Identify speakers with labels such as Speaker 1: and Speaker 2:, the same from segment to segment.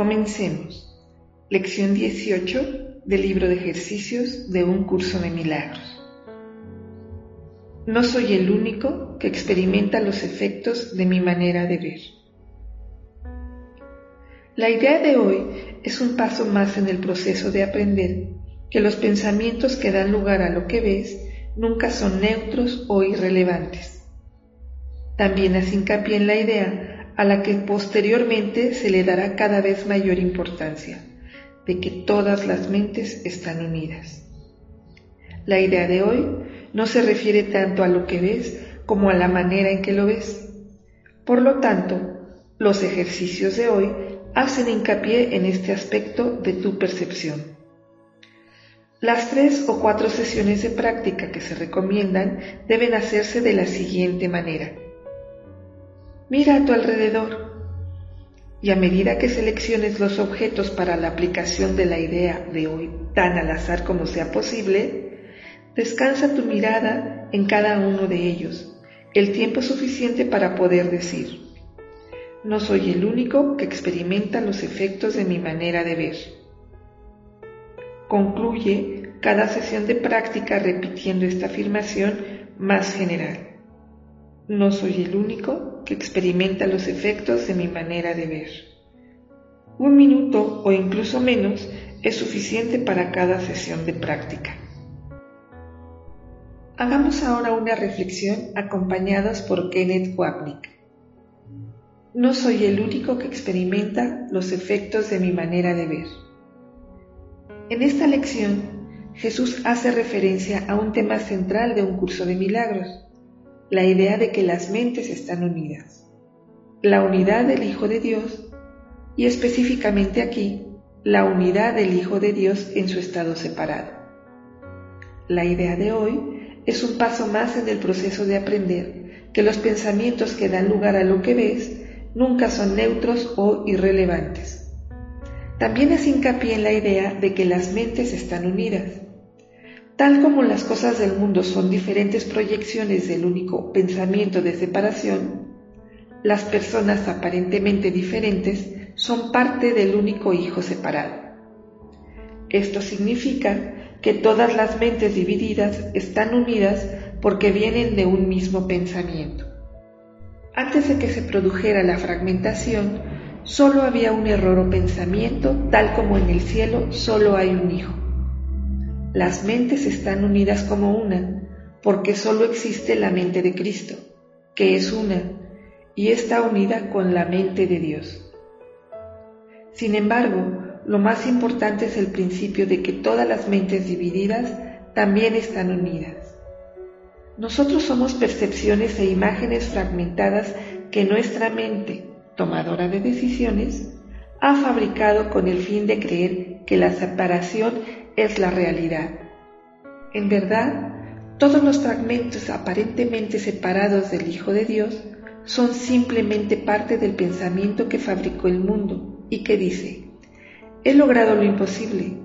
Speaker 1: Comencemos. Lección 18 del libro de ejercicios de un curso de milagros. No soy el único que experimenta los efectos de mi manera de ver. La idea de hoy es un paso más en el proceso de aprender que los pensamientos que dan lugar a lo que ves nunca son neutros o irrelevantes. También hace hincapié en la idea a la que posteriormente se le dará cada vez mayor importancia, de que todas las mentes están unidas. La idea de hoy no se refiere tanto a lo que ves como a la manera en que lo ves. Por lo tanto, los ejercicios de hoy hacen hincapié en este aspecto de tu percepción. Las tres o cuatro sesiones de práctica que se recomiendan deben hacerse de la siguiente manera. Mira a tu alrededor y a medida que selecciones los objetos para la aplicación de la idea de hoy tan al azar como sea posible, descansa tu mirada en cada uno de ellos, el tiempo suficiente para poder decir, no soy el único que experimenta los efectos de mi manera de ver. Concluye cada sesión de práctica repitiendo esta afirmación más general. No soy el único que experimenta los efectos de mi manera de ver. Un minuto o incluso menos es suficiente para cada sesión de práctica. Hagamos ahora una reflexión acompañados por Kenneth Wapnick. No soy el único que experimenta los efectos de mi manera de ver. En esta lección, Jesús hace referencia a un tema central de un curso de milagros, la idea de que las mentes están unidas. La unidad del Hijo de Dios y específicamente aquí, la unidad del Hijo de Dios en su estado separado. La idea de hoy es un paso más en el proceso de aprender que los pensamientos que dan lugar a lo que ves nunca son neutros o irrelevantes. También es hincapié en la idea de que las mentes están unidas Tal como las cosas del mundo son diferentes proyecciones del único pensamiento de separación, las personas aparentemente diferentes son parte del único hijo separado. Esto significa que todas las mentes divididas están unidas porque vienen de un mismo pensamiento. Antes de que se produjera la fragmentación, solo había un error o pensamiento, tal como en el cielo solo hay un hijo. Las mentes están unidas como una, porque solo existe la mente de Cristo, que es una, y está unida con la mente de Dios. Sin embargo, lo más importante es el principio de que todas las mentes divididas también están unidas. Nosotros somos percepciones e imágenes fragmentadas que nuestra mente, tomadora de decisiones, ha fabricado con el fin de creer que la separación es la realidad. En verdad, todos los fragmentos aparentemente separados del Hijo de Dios son simplemente parte del pensamiento que fabricó el mundo y que dice, he logrado lo imposible,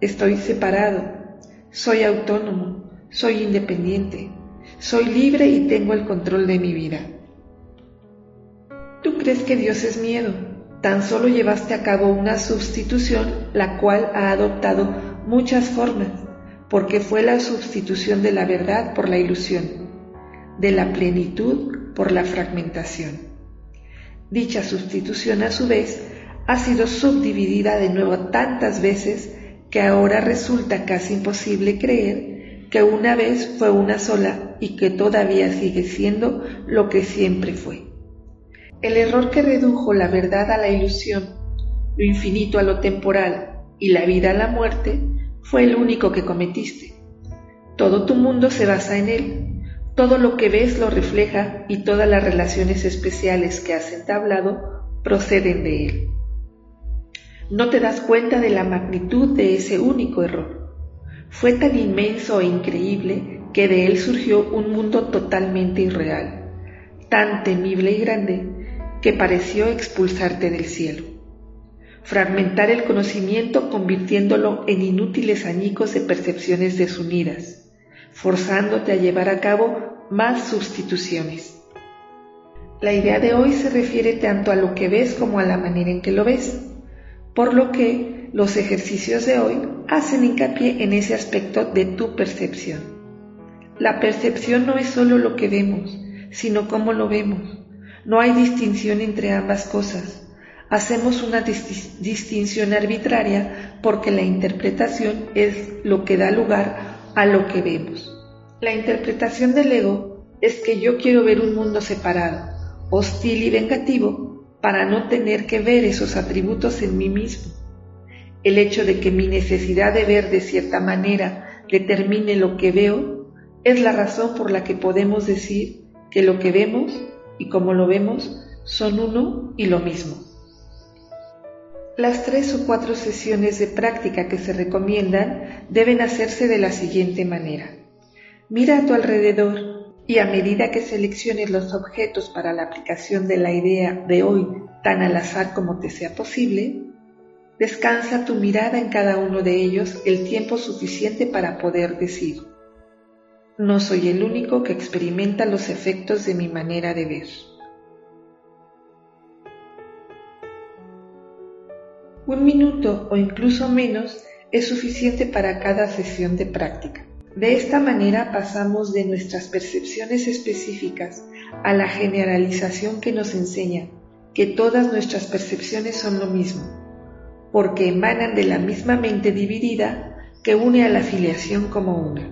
Speaker 1: estoy separado, soy autónomo, soy independiente, soy libre y tengo el control de mi vida. Tú crees que Dios es miedo, tan solo llevaste a cabo una sustitución la cual ha adoptado muchas formas, porque fue la sustitución de la verdad por la ilusión, de la plenitud por la fragmentación. Dicha sustitución a su vez ha sido subdividida de nuevo tantas veces que ahora resulta casi imposible creer que una vez fue una sola y que todavía sigue siendo lo que siempre fue. El error que redujo la verdad a la ilusión, lo infinito a lo temporal y la vida a la muerte, fue el único que cometiste. Todo tu mundo se basa en él, Todo lo que ves lo refleja y todas las relaciones especiales que has entablado proceden de él. No te das cuenta de la magnitud de ese único error. Fue tan inmenso e increíble que de él surgió un mundo totalmente irreal, tan temible y grande que pareció expulsarte del cielo. Fragmentar el conocimiento convirtiéndolo en inútiles añicos de percepciones desunidas, forzándote a llevar a cabo más sustituciones. La idea de hoy se refiere tanto a lo que ves como a la manera en que lo ves, por lo que los ejercicios de hoy hacen hincapié en ese aspecto de tu percepción. La percepción no es solo lo que vemos, sino cómo lo vemos. No hay distinción entre ambas cosas. Hacemos una distinción arbitraria porque la interpretación es lo que da lugar a lo que vemos. La interpretación del ego es que yo quiero ver un mundo separado, hostil y vengativo, para no tener que ver esos atributos en mí mismo. El hecho de que mi necesidad de ver de cierta manera determine lo que veo es la razón por la que podemos decir que lo que vemos y como lo vemos son uno y lo mismo. Las tres o cuatro sesiones de práctica que se recomiendan deben hacerse de la siguiente manera. Mira a tu alrededor y a medida que selecciones los objetos para la aplicación de la idea de hoy tan al azar como te sea posible, descansa tu mirada en cada uno de ellos el tiempo suficiente para poder decir, no soy el único que experimenta los efectos de mi manera de ver. Un minuto o incluso menos es suficiente para cada sesión de práctica. De esta manera pasamos de nuestras percepciones específicas a la generalización que nos enseña que todas nuestras percepciones son lo mismo, porque emanan de la misma mente dividida que une a la filiación como una.